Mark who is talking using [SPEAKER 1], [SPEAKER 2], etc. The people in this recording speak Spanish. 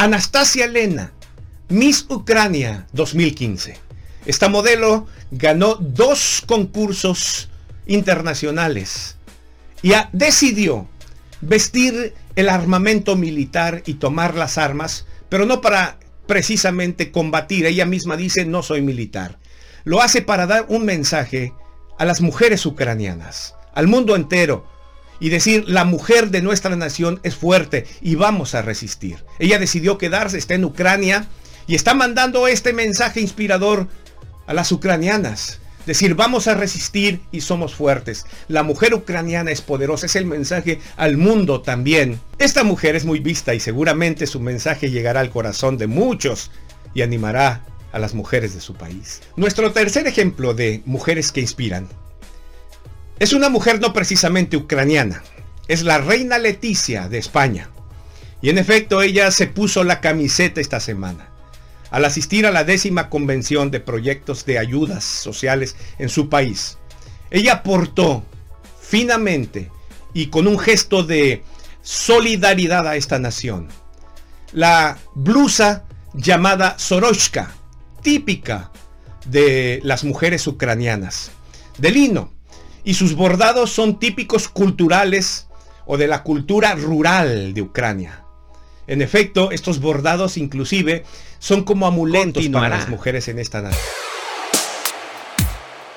[SPEAKER 1] Anastasia Lena, Miss Ucrania 2015. Esta modelo ganó dos concursos internacionales y decidió vestir el armamento militar y tomar las armas, pero no para precisamente combatir. Ella misma dice, no soy militar. Lo hace para dar un mensaje a las mujeres ucranianas, al mundo entero, y decir, la mujer de nuestra nación es fuerte y vamos a resistir. Ella decidió quedarse, está en Ucrania y está mandando este mensaje inspirador a las ucranianas. Decir, vamos a resistir y somos fuertes. La mujer ucraniana es poderosa, es el mensaje al mundo también. Esta mujer es muy vista y seguramente su mensaje llegará al corazón de muchos y animará a las mujeres de su país. Nuestro tercer ejemplo de mujeres que inspiran es una mujer no precisamente ucraniana, es la reina Leticia de España. Y en efecto ella se puso la camiseta esta semana al asistir a la décima convención de proyectos de ayudas sociales en su país. Ella aportó finamente y con un gesto de solidaridad a esta nación la blusa llamada Soroshka, típica de las mujeres ucranianas, de lino, y sus bordados son típicos culturales o de la cultura rural de Ucrania. En efecto, estos bordados inclusive son como amuletos para las mujeres en esta nación.